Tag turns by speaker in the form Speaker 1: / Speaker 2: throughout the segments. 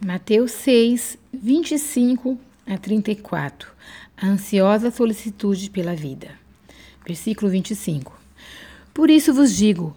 Speaker 1: Mateus 6, 25 a 34. A ansiosa solicitude pela vida. Versículo 25. Por isso vos digo: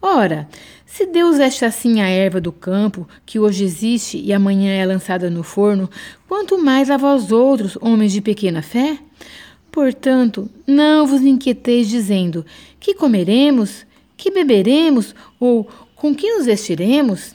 Speaker 1: Ora, se Deus veste assim a erva do campo, que hoje existe e amanhã é lançada no forno, quanto mais a vós outros, homens de pequena fé? Portanto, não vos inquieteis dizendo: que comeremos, que beberemos, ou com que nos vestiremos?